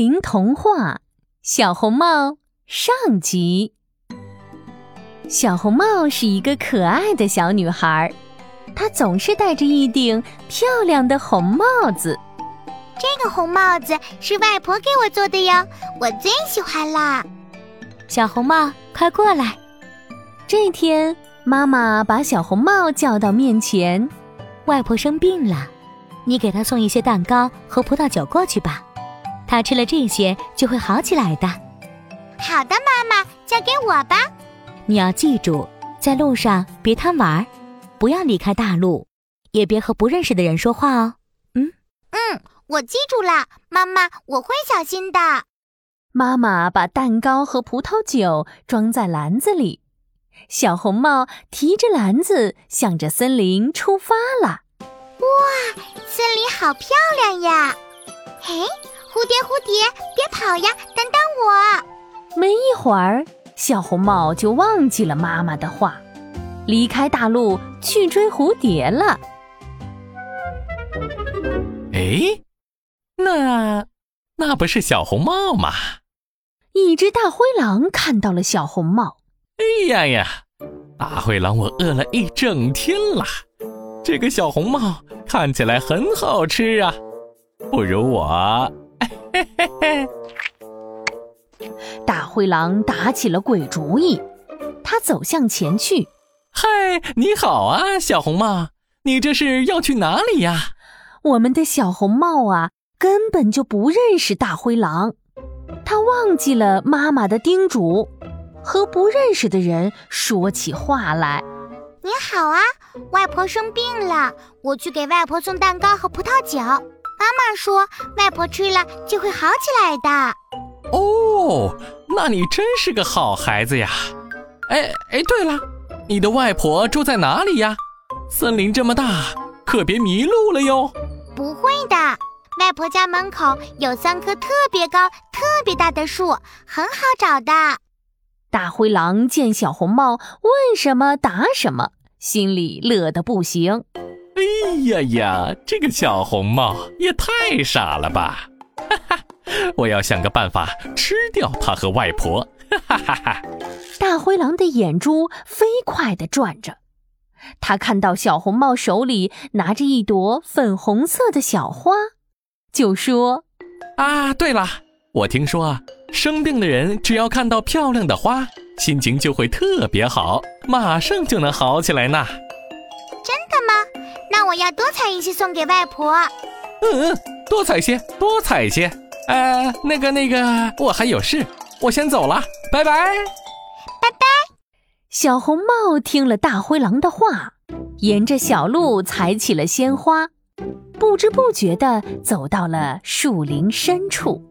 林童话《小红帽》上集。小红帽是一个可爱的小女孩，她总是戴着一顶漂亮的红帽子。这个红帽子是外婆给我做的哟，我最喜欢啦。小红帽，快过来！这天，妈妈把小红帽叫到面前。外婆生病了，你给她送一些蛋糕和葡萄酒过去吧。她吃了这些就会好起来的。好的，妈妈，交给我吧。你要记住，在路上别贪玩，不要离开大路，也别和不认识的人说话哦。嗯嗯，我记住了，妈妈，我会小心的。妈妈把蛋糕和葡萄酒装在篮子里，小红帽提着篮子向着森林出发了。哇，森林好漂亮呀！嘿，蝴蝶，蝴蝶，别跑呀，等等我。没一会儿。小红帽就忘记了妈妈的话，离开大路去追蝴蝶了。哎，那那不是小红帽吗？一只大灰狼看到了小红帽。哎呀呀，大灰狼，我饿了一整天了，这个小红帽看起来很好吃啊，不如我。嘿嘿嘿。大灰狼打起了鬼主意，他走向前去。嗨，你好啊，小红帽，你这是要去哪里呀？我们的小红帽啊，根本就不认识大灰狼，他忘记了妈妈的叮嘱，和不认识的人说起话来。你好啊，外婆生病了，我去给外婆送蛋糕和葡萄酒。妈妈说，外婆吃了就会好起来的。哦，那你真是个好孩子呀！哎哎，对了，你的外婆住在哪里呀？森林这么大，可别迷路了哟。不会的，外婆家门口有三棵特别高、特别大的树，很好找的。大灰狼见小红帽问什么答什么，心里乐得不行。哎呀呀，这个小红帽也太傻了吧！哈哈。我要想个办法吃掉他和外婆！哈哈哈！大灰狼的眼珠飞快地转着，他看到小红帽手里拿着一朵粉红色的小花，就说：“啊，对了，我听说啊，生病的人只要看到漂亮的花，心情就会特别好，马上就能好起来呢。”我要多采一些送给外婆。嗯嗯，多采些，多采些。呃，那个那个，我还有事，我先走了，拜拜，拜拜。小红帽听了大灰狼的话，沿着小路采起了鲜花，不知不觉地走到了树林深处。